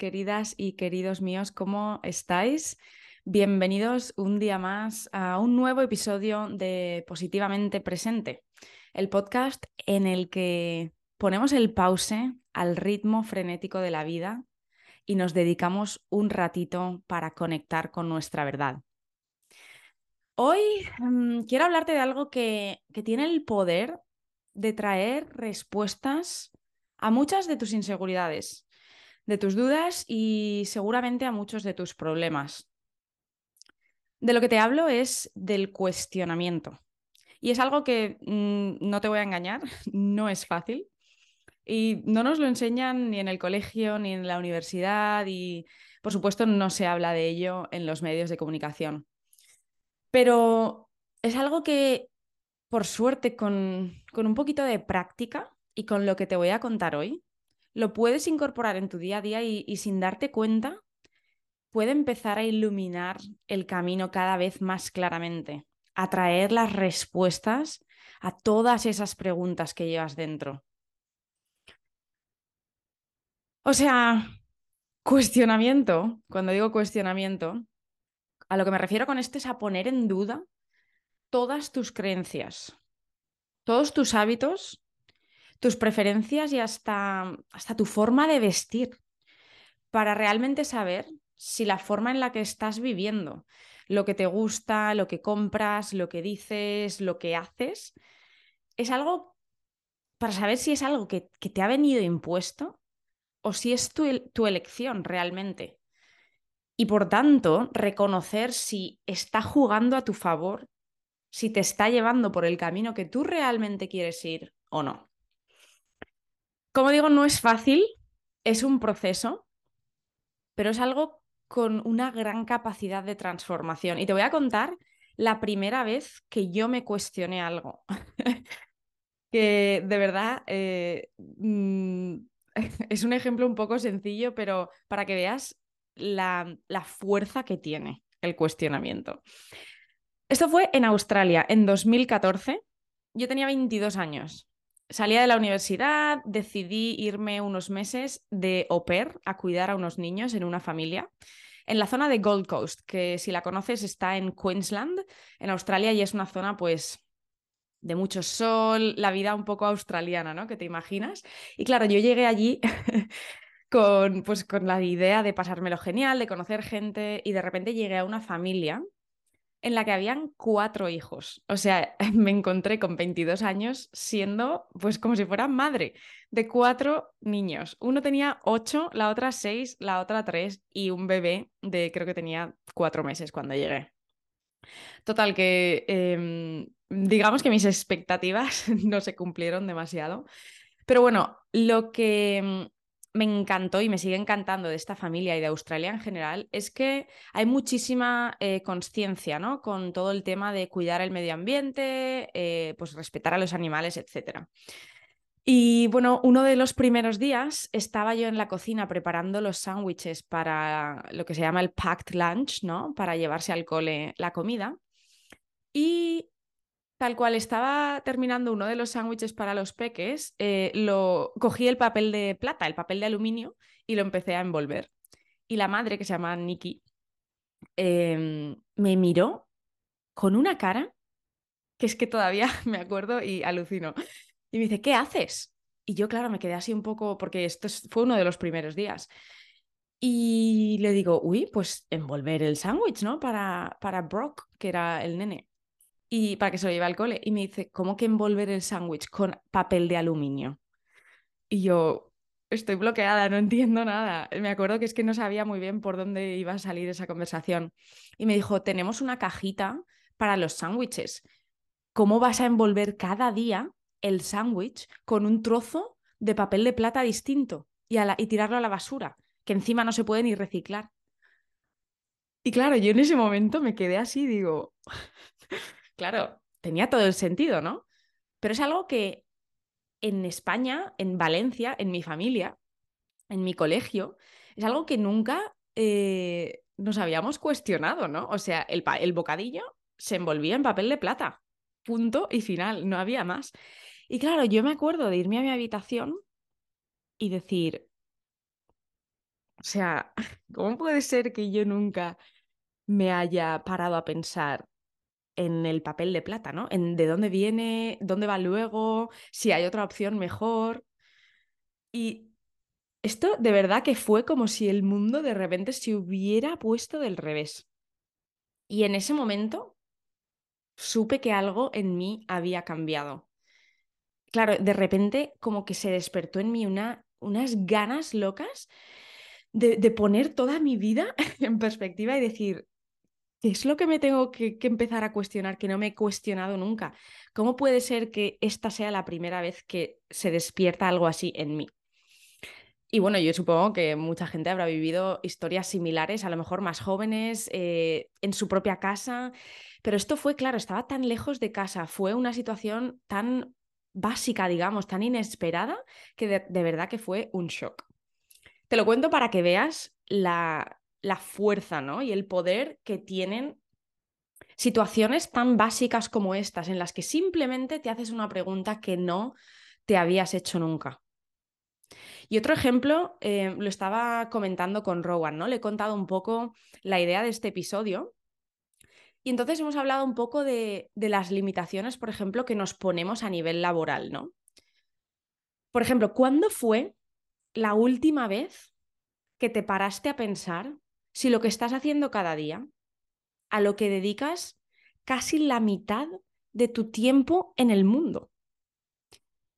queridas y queridos míos, ¿cómo estáis? Bienvenidos un día más a un nuevo episodio de Positivamente Presente, el podcast en el que ponemos el pause al ritmo frenético de la vida y nos dedicamos un ratito para conectar con nuestra verdad. Hoy mm, quiero hablarte de algo que, que tiene el poder de traer respuestas a muchas de tus inseguridades, de tus dudas y seguramente a muchos de tus problemas. De lo que te hablo es del cuestionamiento. Y es algo que mm, no te voy a engañar, no es fácil. Y no nos lo enseñan ni en el colegio ni en la universidad y, por supuesto, no se habla de ello en los medios de comunicación. Pero es algo que, por suerte, con, con un poquito de práctica y con lo que te voy a contar hoy, lo puedes incorporar en tu día a día y, sin darte cuenta, puede empezar a iluminar el camino cada vez más claramente, a traer las respuestas a todas esas preguntas que llevas dentro. O sea, cuestionamiento, cuando digo cuestionamiento, a lo que me refiero con esto es a poner en duda todas tus creencias, todos tus hábitos tus preferencias y hasta, hasta tu forma de vestir para realmente saber si la forma en la que estás viviendo, lo que te gusta, lo que compras, lo que dices, lo que haces, es algo para saber si es algo que, te ha venido impuesto o si es tu, tu elección realmente. Y por tanto, reconocer si está jugando a tu favor, si te está llevando por el camino que tú realmente quieres ir o no. Como digo, no es fácil, es un proceso, pero es algo con una gran capacidad de transformación. Y te voy a contar la primera vez que yo me cuestioné algo. que de verdad eh, mm, es un ejemplo un poco sencillo, pero para que veas la, la fuerza que tiene el cuestionamiento. Esto fue en Australia, en 2014. Yo tenía 22 años. Salía de la universidad, decidí irme unos meses de au pair a cuidar a unos niños en una familia en la zona de Gold Coast, que si la conoces está en Queensland, en Australia, y es una zona pues de mucho sol, la vida un poco australiana, ¿no? Que te imaginas. Y claro, yo llegué allí con, pues, con la idea de pasármelo genial, de conocer gente, y de repente llegué a una familia en la que habían cuatro hijos. O sea, me encontré con 22 años siendo pues como si fuera madre de cuatro niños. Uno tenía ocho, la otra seis, la otra tres y un bebé de creo que tenía cuatro meses cuando llegué. Total, que em, digamos que mis expectativas no se cumplieron demasiado. Pero bueno, lo que em, me encantó y me sigue encantando de esta familia y de Australia en general es que hay muchísima eh, conciencia ¿no? con todo el tema de cuidar el medio ambiente, eh, pues respetar a los animales, etc. Y bueno, uno de los primeros días estaba yo en la cocina preparando los sándwiches para lo que se llama el packed lunch, ¿no? Para llevarse al cole la comida. Y Tal cual estaba terminando uno de los sándwiches para los peques, eh, lo cogí el papel de plata, el papel de aluminio, y lo empecé a envolver. Y la madre, que se llama Nikki, em, me miró con una cara que es que todavía me acuerdo y alucino. Y me dice, ¿qué haces? Y yo, claro, me quedé así un poco, porque esto fue uno de los primeros días. Y le digo, uy, pues envolver el sándwich, ¿no? Para, para Brock, que era el nene y para que se lo lleve al cole. Y me dice, ¿cómo que envolver el sándwich con papel de aluminio? Y yo, estoy bloqueada, no entiendo nada. Me acuerdo que es que no sabía muy bien por dónde iba a salir esa conversación. Y me dijo, tenemos una cajita para los sándwiches. ¿Cómo vas a envolver cada día el sándwich con un trozo de papel de plata distinto y, y tirarlo a la basura, que encima no se puede ni reciclar? Y claro, yo en ese momento me quedé así, digo, Claro, tenía todo el sentido, ¿no? Pero es algo que en España, en Valencia, en mi familia, en mi colegio, es algo que nunca eh, nos habíamos cuestionado, ¿no? O sea, el, el bocadillo se envolvía en papel de plata, punto y final, no había más. Y claro, yo me acuerdo de irme a mi habitación y decir, O sea, ¿cómo puede ser que yo nunca me haya parado a pensar en el papel de plata, ¿no? En de dónde viene, dónde va luego, si hay otra opción mejor. Y esto de verdad que fue como si el mundo de repente se hubiera puesto del revés. Y en ese momento supe que algo en mí había cambiado. Claro, de repente como que se despertó en mí una, unas ganas locas de poner toda mi vida en perspectiva y decir, ¿Qué es lo que me tengo que, que, empezar a cuestionar, que no me he cuestionado nunca? ¿Cómo puede ser que esta sea la primera vez que se despierta algo así en mí? Y bueno, yo supongo que mucha gente habrá vivido historias similares, a lo mejor más jóvenes, eh, en su propia casa, pero esto fue, claro, estaba tan lejos de casa, fue una situación tan básica, digamos, tan inesperada, que de, de verdad que fue un shock. Te lo cuento para que veas la, la fuerza ¿no? y el poder que tienen situaciones tan básicas como estas, en las que simplemente te haces una pregunta que no te habías hecho nunca. Y otro ejemplo, eh, lo estaba comentando con Rowan, ¿no? Le he contado un poco la idea de este episodio. Y entonces hemos hablado un poco de, de las limitaciones, por ejemplo, que nos ponemos a nivel laboral, ¿no? Por ejemplo, ¿cuándo fue la última vez que te paraste a pensar si lo que estás haciendo cada día, a lo que dedicas casi la mitad de tu tiempo en el mundo.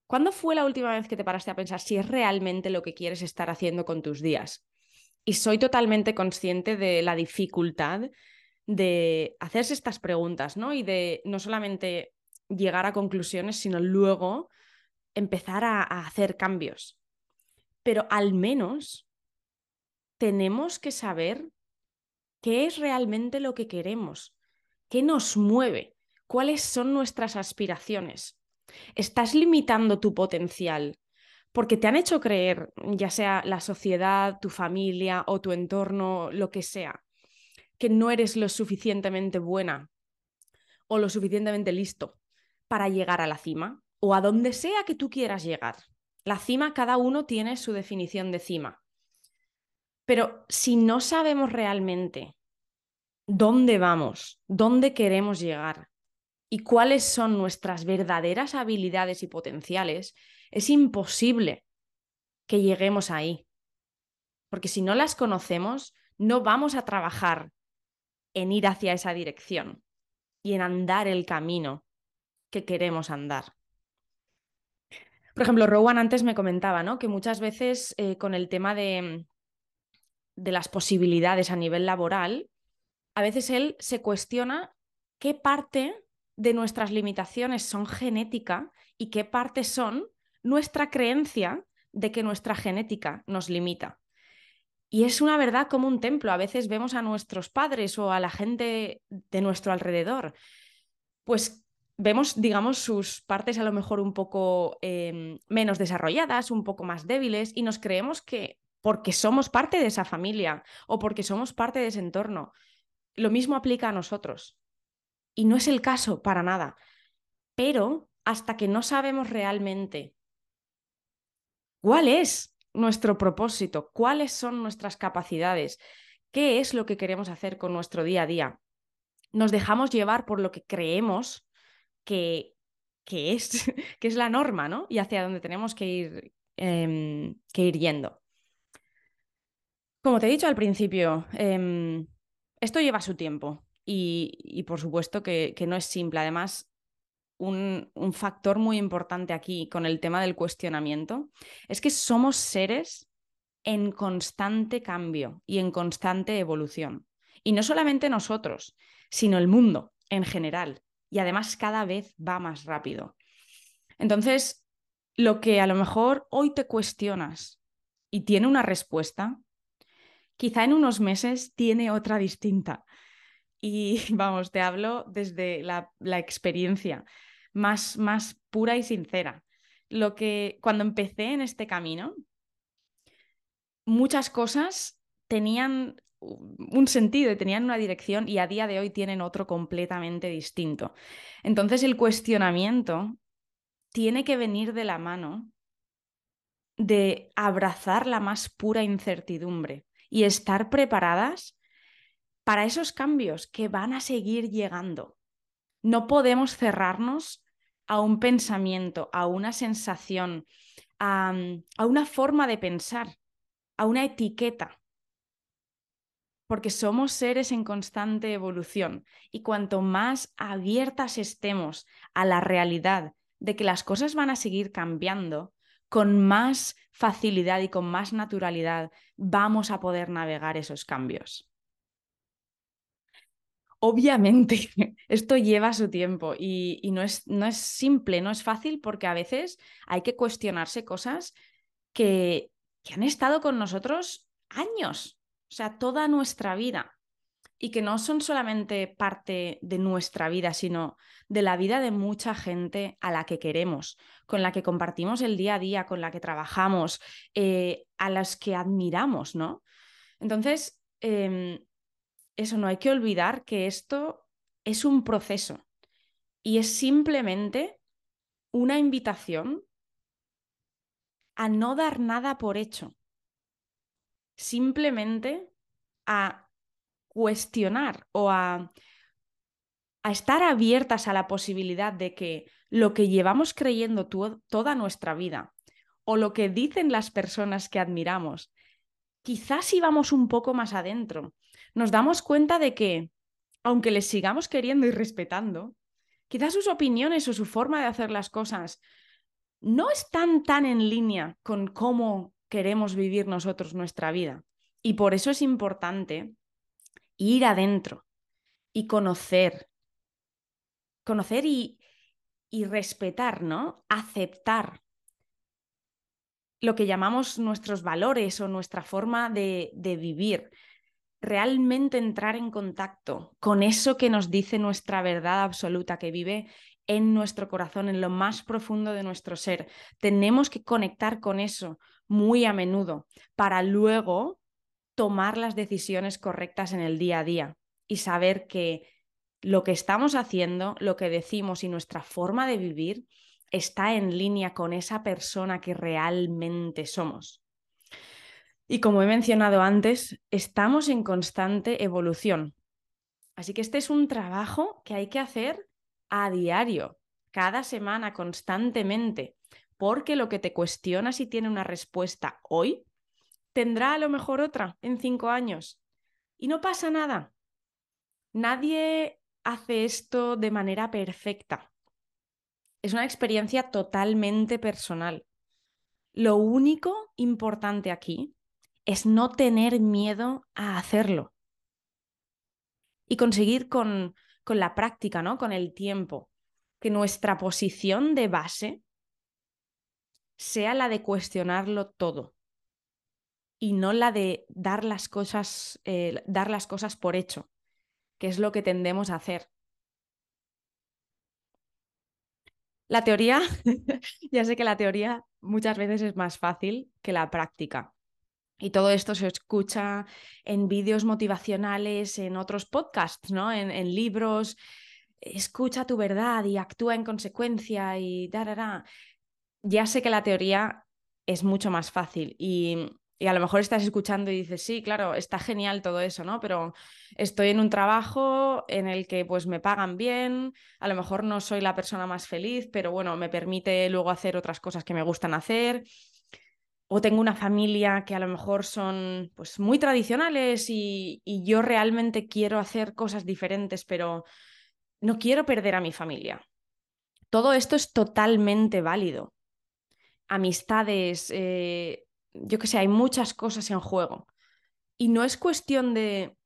¿Cuándo fue la última vez que te paraste a pensar si es realmente lo que quieres estar haciendo con tus días? Y soy totalmente consciente de la dificultad de hacerse estas preguntas, ¿no? Y de no solamente llegar a conclusiones, sino luego empezar a, a hacer cambios. Pero al menos tenemos que saber qué es realmente lo que queremos, qué nos mueve, cuáles son nuestras aspiraciones. ¿Estás limitando tu potencial porque te han hecho creer, ya sea la sociedad, tu familia o tu entorno, lo que sea, que no eres lo suficientemente buena o lo suficientemente listo para llegar a la cima o a donde sea que tú quieras llegar? La cima, cada uno tiene su definición de cima. Pero si no sabemos realmente dónde vamos, dónde queremos llegar y cuáles son nuestras verdaderas habilidades y potenciales, es imposible que lleguemos ahí. Porque si no las conocemos, no vamos a trabajar en ir hacia esa dirección y en andar el camino que queremos andar. Por ejemplo, Rowan antes me comentaba ¿no? que muchas veces eh, con el tema de, de las posibilidades a nivel laboral, a veces él se cuestiona qué parte de nuestras limitaciones son genética y qué parte son nuestra creencia de que nuestra genética nos limita. Y es una verdad como un templo. A veces vemos a nuestros padres o a la gente de nuestro alrededor, pues vemos, digamos, sus partes a lo mejor un poco eh, menos desarrolladas, un poco más débiles, y nos creemos que porque somos parte de esa familia o porque somos parte de ese entorno. Lo mismo aplica a nosotros. Y no es el caso para nada. Pero hasta que no sabemos realmente cuál es nuestro propósito, cuáles son nuestras capacidades, qué es lo que queremos hacer con nuestro día a día, nos dejamos llevar por lo que creemos que, que, es, que es la norma, ¿no? Y hacia dónde tenemos que ir, eh, que ir yendo. Como te he dicho al principio, eh, esto lleva su tiempo y, por supuesto que, no es simple. Además, un factor muy importante aquí con el tema del cuestionamiento es que somos seres en constante cambio y en constante evolución. Y no solamente nosotros, sino el mundo en general. Y además cada vez va más rápido. Entonces, lo que a lo mejor hoy te cuestionas y tiene una respuesta, quizá en unos meses tiene otra distinta. Y vamos, te hablo desde la, experiencia más, más pura y sincera. Lo que cuando empecé en este camino, muchas cosas tenían un sentido y tenían una dirección y a día de hoy tienen otro completamente distinto. Entonces el cuestionamiento tiene que venir de la mano de abrazar la más pura incertidumbre y estar preparadas para esos cambios que van a seguir llegando. No podemos cerrarnos a un pensamiento, a una sensación, a, a una forma de pensar, a una etiqueta porque somos seres en constante evolución y cuanto más abiertas estemos a la realidad de que las cosas van a seguir cambiando, con más facilidad y con más naturalidad vamos a poder navegar esos cambios. Obviamente, esto lleva su tiempo y, no, es, no es simple, no es fácil porque a veces hay que cuestionarse cosas que, que han estado con nosotros años, o sea, toda nuestra vida. Y que no son solamente parte de nuestra vida, sino de la vida de mucha gente a la que queremos, con la que compartimos el día a día, con la que trabajamos, eh, a las que admiramos, ¿no? Entonces, em, eso no hay que olvidar que esto es un proceso y es simplemente una invitación a no dar nada por hecho simplemente a cuestionar o a, a estar abiertas a la posibilidad de que lo que llevamos creyendo toda nuestra vida o lo que dicen las personas que admiramos, quizás si vamos un poco más adentro, nos damos cuenta de que, aunque les sigamos queriendo y respetando, quizás sus opiniones o su forma de hacer las cosas no están tan en línea con cómo queremos vivir nosotros nuestra vida. Y por eso es importante ir adentro y conocer, conocer y, y respetar, ¿no? Aceptar lo que llamamos nuestros valores o nuestra forma de, de, vivir. Realmente entrar en contacto con eso que nos dice nuestra verdad absoluta, que vive en nuestro corazón, en lo más profundo de nuestro ser. Tenemos que conectar con eso muy a menudo para luego tomar las decisiones correctas en el día a día y saber que lo que estamos haciendo, lo que decimos y nuestra forma de vivir está en línea con esa persona que realmente somos. Y como he mencionado antes, estamos en constante evolución. Así que este es un trabajo que hay que hacer a diario, cada semana, constantemente, porque lo que te cuestiona si tiene una respuesta hoy, tendrá a lo mejor otra en cinco años. Y no pasa nada. Nadie hace esto de manera perfecta. Es una experiencia totalmente personal. Lo único importante aquí es no tener miedo a hacerlo y conseguir con con la práctica, ¿no? Con el tiempo. Que nuestra posición de base sea la de cuestionarlo todo y no la de dar las cosas, eh, dar las cosas por hecho, que es lo que tendemos a hacer. La teoría, ya sé que la teoría muchas veces es más fácil que la práctica. Y todo esto se escucha en vídeos motivacionales, en otros podcasts, ¿no? En, libros. Escucha tu verdad y actúa en consecuencia y da, Ya sé que la teoría es mucho más fácil y, y a lo mejor estás escuchando y dices, sí, claro, está genial todo eso, ¿no? Pero estoy en un trabajo en el que pues me pagan bien, a lo mejor no soy la persona más feliz, pero bueno, me permite luego hacer otras cosas que me gustan hacer o tengo una familia que a lo mejor son pues muy tradicionales y, yo realmente quiero hacer cosas diferentes, pero no quiero perder a mi familia. Todo esto es totalmente válido. Amistades, eh, yo que sé, hay muchas cosas en juego. Y no es cuestión de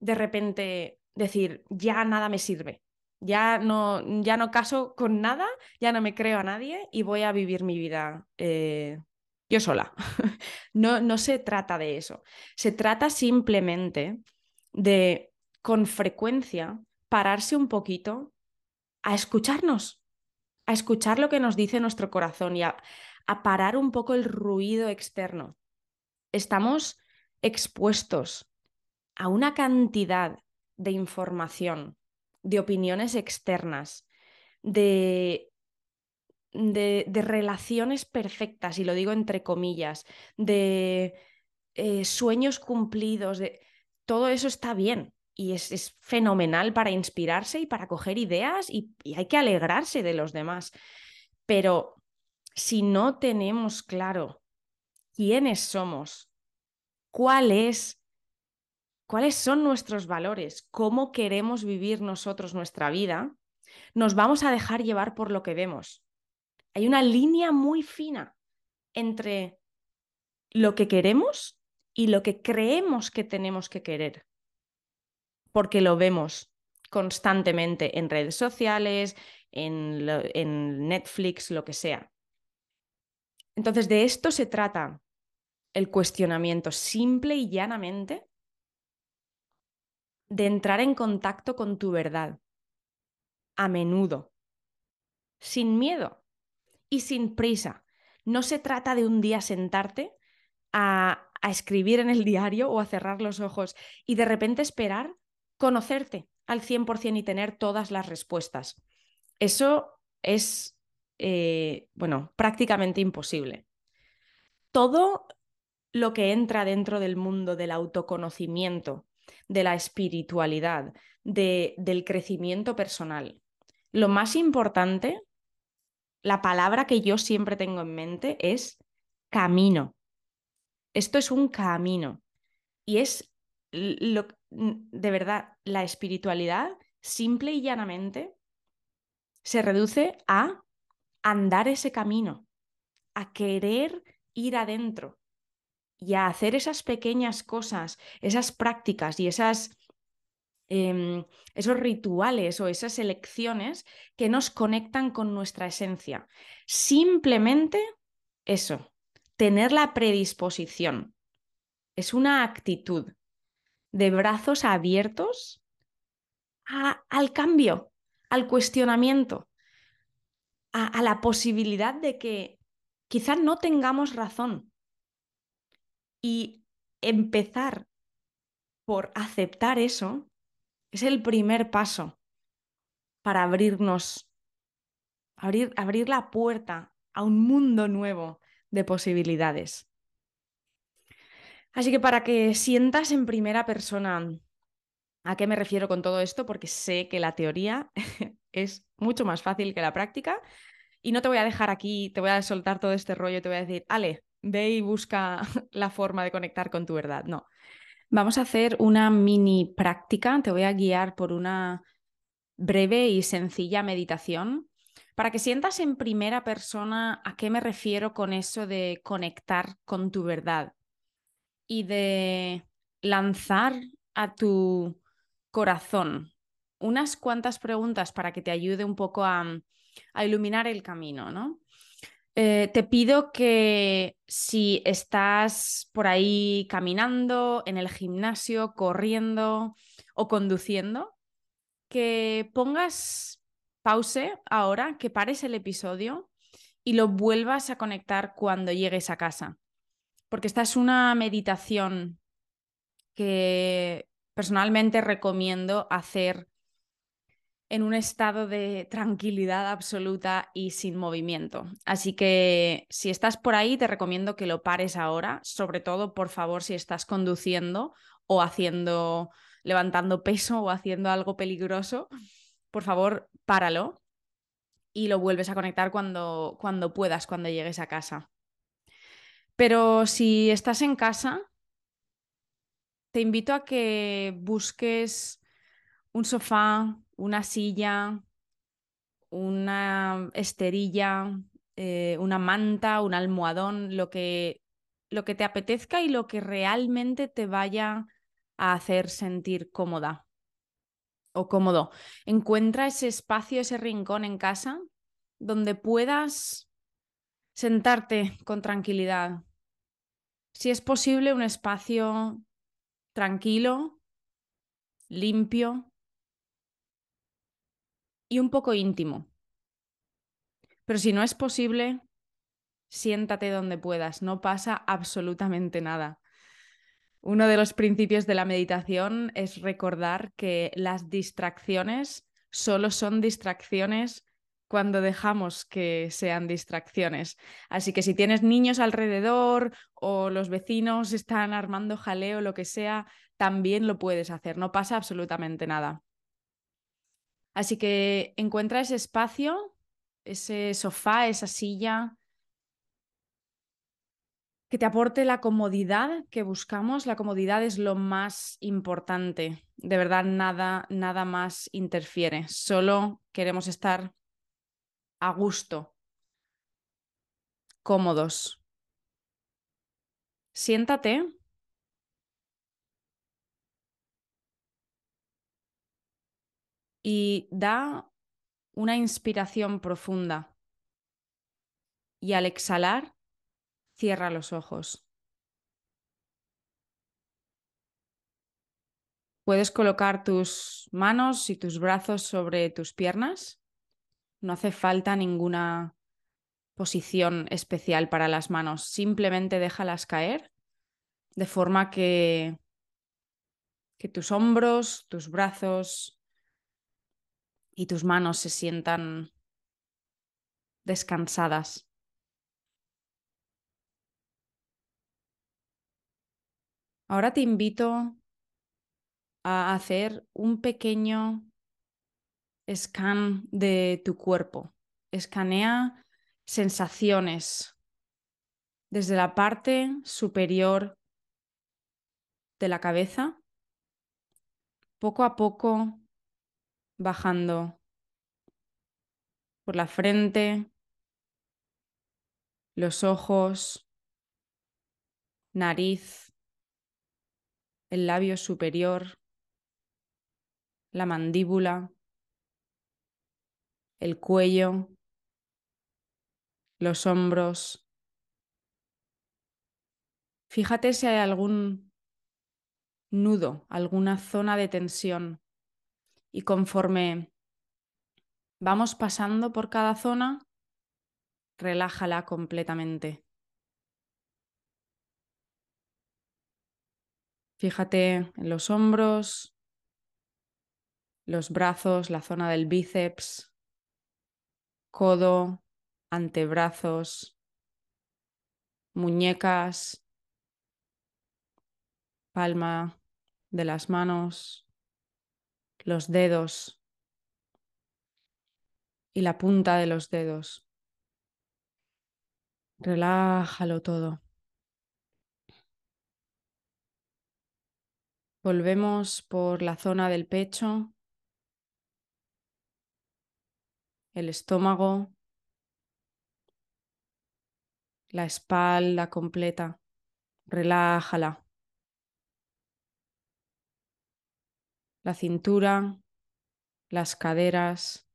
de repente decir, ya nada me sirve, ya no, ya no caso con nada, ya no me creo a nadie y voy a vivir mi vida eh, yo sola. no, no se trata de eso. Se trata simplemente de, con frecuencia, pararse un poquito a escucharnos, a escuchar lo que nos dice nuestro corazón y a, a parar un poco el ruido externo. Estamos expuestos a una cantidad de información, de opiniones externas, de de, relaciones perfectas, y lo digo entre comillas, de eh, sueños cumplidos, de... todo eso está bien y es, fenomenal para inspirarse y para coger ideas y hay que alegrarse de los demás. Pero si no tenemos claro quiénes somos, cuál es, cuáles son nuestros valores, cómo queremos vivir nosotros nuestra vida, nos vamos a dejar llevar por lo que vemos. Hay una línea muy fina entre lo que queremos y lo que creemos que tenemos que querer, porque lo vemos constantemente en redes sociales, en, en Netflix, lo que sea. Entonces, de esto se trata el cuestionamiento, simple y llanamente, de entrar en contacto con tu verdad, a menudo, sin miedo y sin prisa. No se trata de un día sentarte a, escribir en el diario o a cerrar los ojos y de repente esperar conocerte al 100% y tener todas las respuestas. Eso es, eh, bueno, prácticamente imposible. Todo lo que entra dentro del mundo del autoconocimiento, de la espiritualidad, de, del crecimiento personal. Lo más importante, la palabra que yo siempre tengo en mente es camino. Esto es un camino y es lo, de verdad la espiritualidad simple y llanamente se reduce a andar ese camino, a querer ir adentro, y a hacer esas pequeñas cosas, esas prácticas y esas, em, esos rituales o esas elecciones que nos conectan con nuestra esencia. Simplemente eso, tener la predisposición. Es una actitud de brazos abiertos al cambio, al cuestionamiento, a la posibilidad de que quizás no tengamos razón, y empezar por aceptar eso es el primer paso para abrirnos, abrir, abrir la puerta a un mundo nuevo de posibilidades. Así que para que sientas en primera persona a qué me refiero con todo esto, porque sé que la teoría es mucho más fácil que la práctica, y no te voy a dejar aquí, te voy a soltar todo este rollo te voy a decir, Ale, ve y busca la forma de conectar con tu verdad. No. Vamos a hacer una mini práctica. Te voy a guiar por una breve y sencilla meditación para que sientas en primera persona a qué me refiero con eso de conectar con tu verdad y de lanzar a tu corazón unas cuantas preguntas para que te ayude un poco a, a iluminar el camino, ¿no? Eh, te pido que si estás por ahí caminando, en el gimnasio, corriendo o conduciendo, que pongas pause ahora, que pares el episodio y lo vuelvas a conectar cuando llegues a casa. Porque esta es una meditación que personalmente recomiendo hacer en un estado de tranquilidad absoluta y sin movimiento. Así que si estás por ahí, te recomiendo que lo pares ahora, sobre todo, por favor, si estás conduciendo o haciendo, levantando peso o haciendo algo peligroso, por favor, páralo y lo vuelves a conectar cuando, cuando puedas, cuando llegues a casa. Pero si estás en casa, te invito a que busques un sofá, una silla, una esterilla, eh, una manta, un almohadón, lo que, lo que te apetezca y lo que realmente te vaya a hacer sentir cómoda o cómodo. Encuentra ese espacio, ese rincón en casa donde puedas sentarte con tranquilidad. Si es posible, un espacio tranquilo, limpio, y un poco íntimo. Pero si no es posible, siéntate donde puedas, no pasa absolutamente nada. Uno de los principios de la meditación es recordar que las distracciones solo son distracciones cuando dejamos que sean distracciones. Así que si tienes niños alrededor o los vecinos están armando jaleo, lo que sea, también lo puedes hacer, no pasa absolutamente nada. Así que encuentra ese espacio, ese sofá, esa silla, que te aporte la comodidad que buscamos. La comodidad es lo más importante. De verdad, nada, nada más interfiere. Solo queremos estar a gusto, cómodos. Siéntate. Y da una inspiración profunda. Y al exhalar, Cierra los ojos. Puedes colocar tus manos y tus brazos sobre tus piernas. No hace falta ninguna posición especial para las manos. Simplemente déjalas caer de forma que, que tus hombros, tus brazos y tus manos se sientan descansadas. Ahora te invito a hacer un pequeño scan de tu cuerpo. Escanea sensaciones desde la parte superior de la cabeza, poco a poco bajando por la frente, los ojos, nariz, el labio superior, la mandíbula, el cuello, los hombros. Fíjate si hay algún nudo, alguna zona de tensión y conforme vamos pasando por cada zona, relájala completamente. Fíjate en los hombros, los brazos, la zona del bíceps, codo, antebrazos, muñecas, palma de las manos, los dedos y la punta de los dedos. Relájalo todo. Volvemos por la zona del pecho, el estómago, la espalda completa. Relájala. La cintura, las caderas,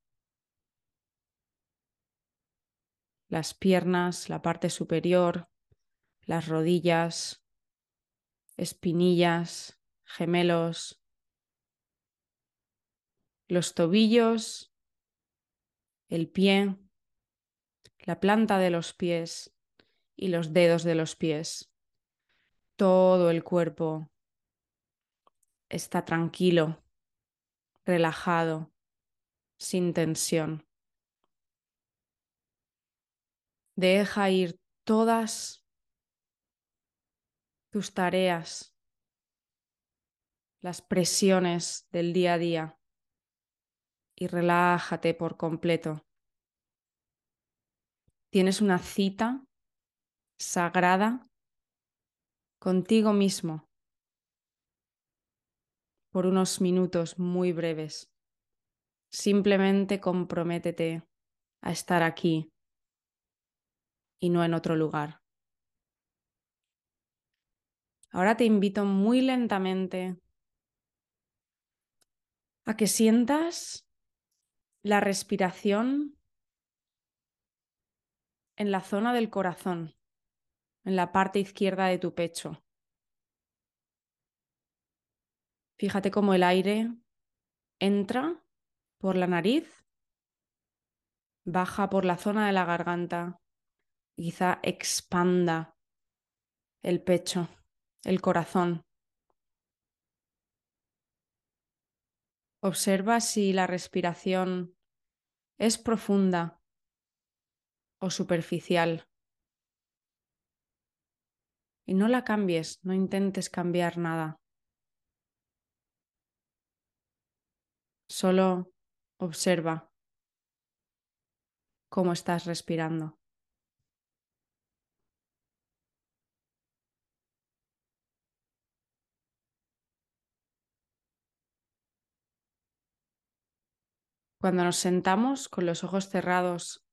las piernas, la parte superior, las rodillas, espinillas, gemelos, los tobillos, el pie, la planta de los pies y los dedos de los pies. Todo el cuerpo está tranquilo, relajado, sin tensión. Deja ir todas tus tareas las presiones del día a día y relájate por completo. Tienes una cita sagrada contigo mismo por unos minutos muy breves. Simplemente comprométete a estar aquí y no en otro lugar. Ahora te invito muy lentamente a que sientas la respiración en la zona del corazón, en la parte izquierda de tu pecho. Fíjate cómo el aire entra por la nariz, baja por la zona de la garganta, quizá expanda el pecho, el corazón. Observa si la respiración es profunda o superficial. Y no la cambies, no intentes cambiar nada. Solo observa cómo estás respirando. Cuando nos sentamos con los ojos cerrados,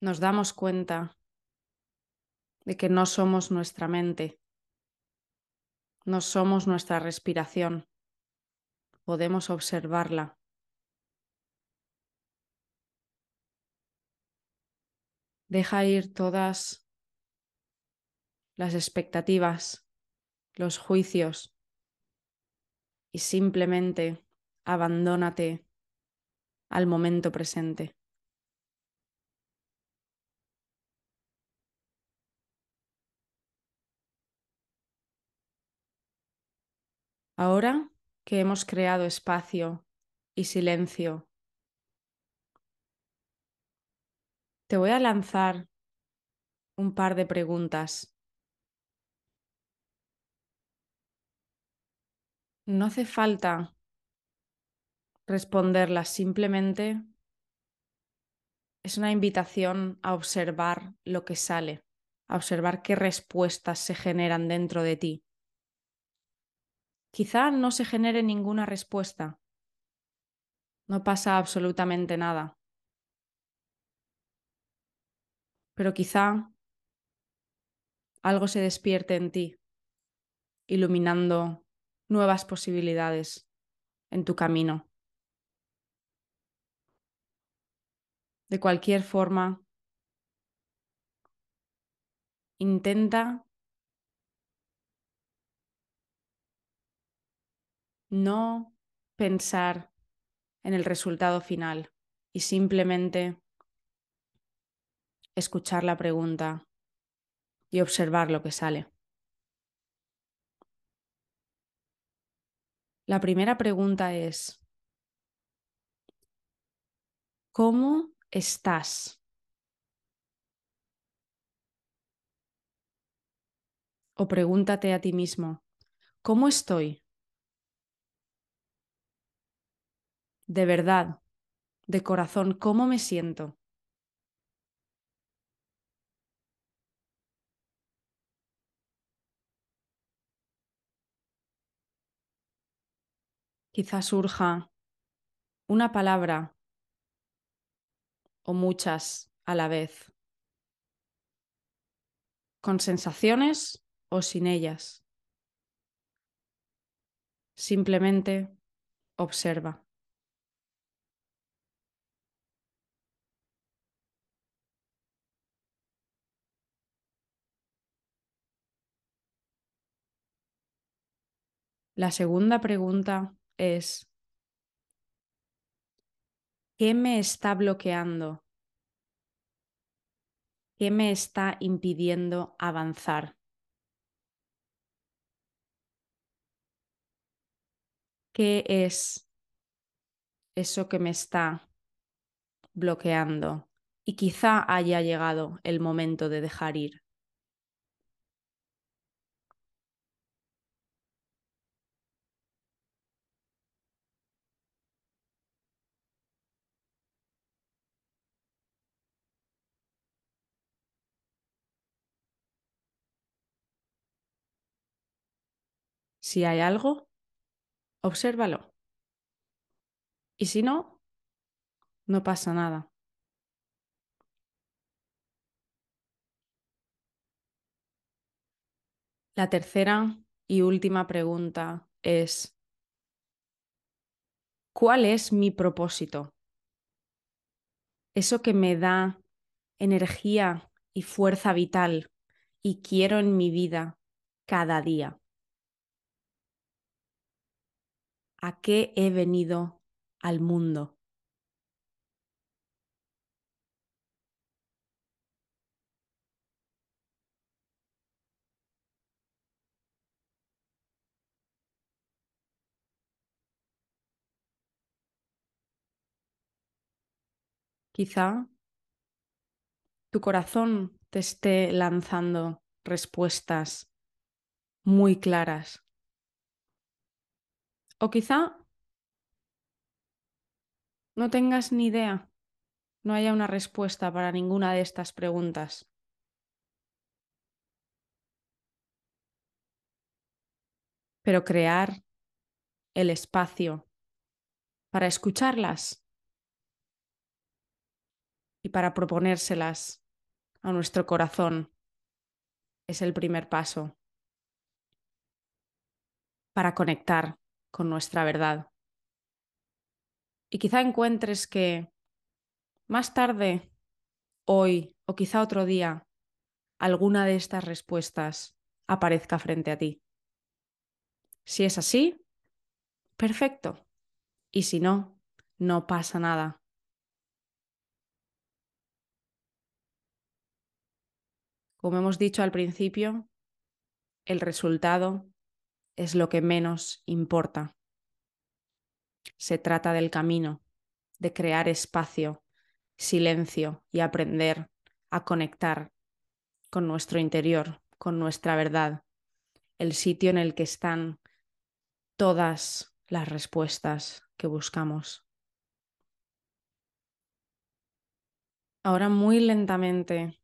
nos damos cuenta de que no somos nuestra mente, no somos nuestra respiración, podemos observarla. Deja ir todas las expectativas, los juicios y simplemente abandónate al momento presente. Ahora que hemos creado espacio y silencio, te voy a lanzar un par de preguntas. No hace falta responderlas, simplemente es una invitación a observar lo que sale, a observar qué respuestas se generan dentro de ti. Quizá no se genere ninguna respuesta. No pasa absolutamente nada. Pero quizá algo se despierte en ti, iluminando nuevas posibilidades en tu camino. De cualquier forma, intenta no pensar en el resultado final y simplemente escuchar la pregunta y observar lo que sale. La primera pregunta es, ¿cómo estás? O pregúntate a ti mismo, ¿cómo estoy? de verdad, de corazón, cómo me siento. Quizás surja una palabra o muchas a la vez, con sensaciones o sin ellas. Simplemente observa. La segunda pregunta es, ¿qué me está bloqueando? ¿Qué me está impidiendo avanzar? ¿Qué es eso que me está bloqueando? Y quizá haya llegado el momento de dejar ir. Si hay algo, obsérvalo. Y si no, no pasa nada. La tercera y última pregunta es, ¿cuál es mi propósito? Eso que me da energía y fuerza vital y quiero en mi vida cada día. ¿A qué he venido al mundo? Quizá tu corazón te esté lanzando respuestas muy claras. O quizá no tengas ni idea, no haya una respuesta para ninguna de estas preguntas. Pero crear el espacio para escucharlas y para proponérselas a nuestro corazón es el primer paso para conectar con nuestra verdad. Y quizá encuentres que más tarde, hoy o quizá otro día, alguna de estas respuestas aparezca frente a ti. Si es así, perfecto. Y si no, no pasa nada. Como hemos dicho al principio, el resultado es lo que menos importa. Se trata del camino, de crear espacio, silencio y aprender a conectar con nuestro interior, con nuestra verdad, el sitio en el que están todas las respuestas que buscamos. Ahora muy lentamente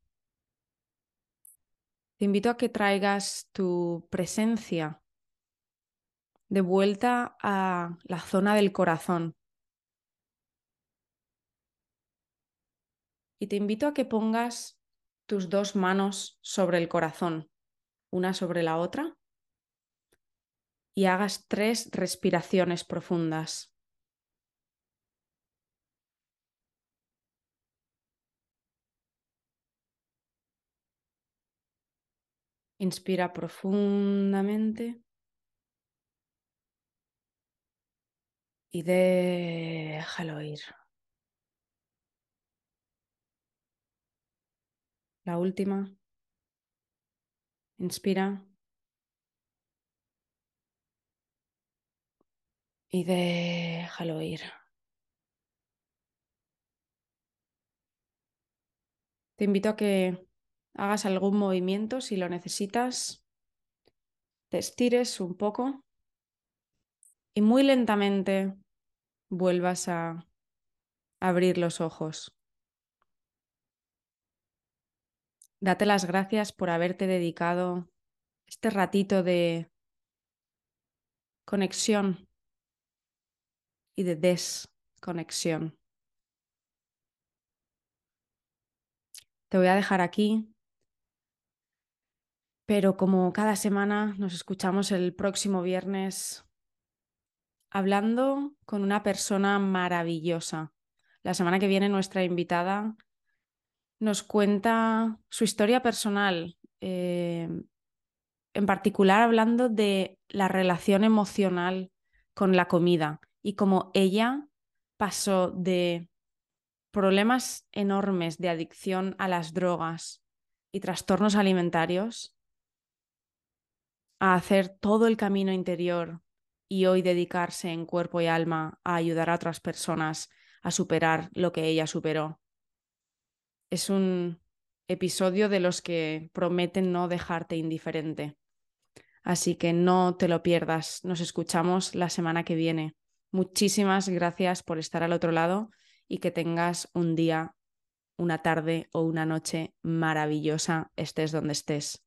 te invito a que traigas tu presencia de vuelta a la zona del corazón. Y te invito a que pongas tus dos manos sobre el corazón, una sobre la otra, y hagas tres respiraciones profundas. Inspira profundamente. Y déjalo ir. La última. Inspira. Y déjalo ir. Te invito a que hagas algún movimiento si lo necesitas. Te estires un poco y muy lentamente vuelvas a abrir los ojos. Date las gracias por haberte dedicado este ratito de conexión y de desconexión. Te voy a dejar aquí, pero como cada semana nos escuchamos el próximo viernes hablando con una persona maravillosa. La semana que viene nuestra invitada nos cuenta su historia personal, eh, en particular hablando de la relación emocional con la comida y cómo ella pasó de problemas enormes de adicción a las drogas y trastornos alimentarios a hacer todo el camino interior y hoy dedicarse en cuerpo y alma a ayudar a otras personas a superar lo que ella superó. Es un episodio de los que prometen no dejarte indiferente. Así que no te lo pierdas. Nos escuchamos la semana que viene. Muchísimas gracias por estar al otro lado y que tengas un día, una tarde o una noche maravillosa, estés donde estés.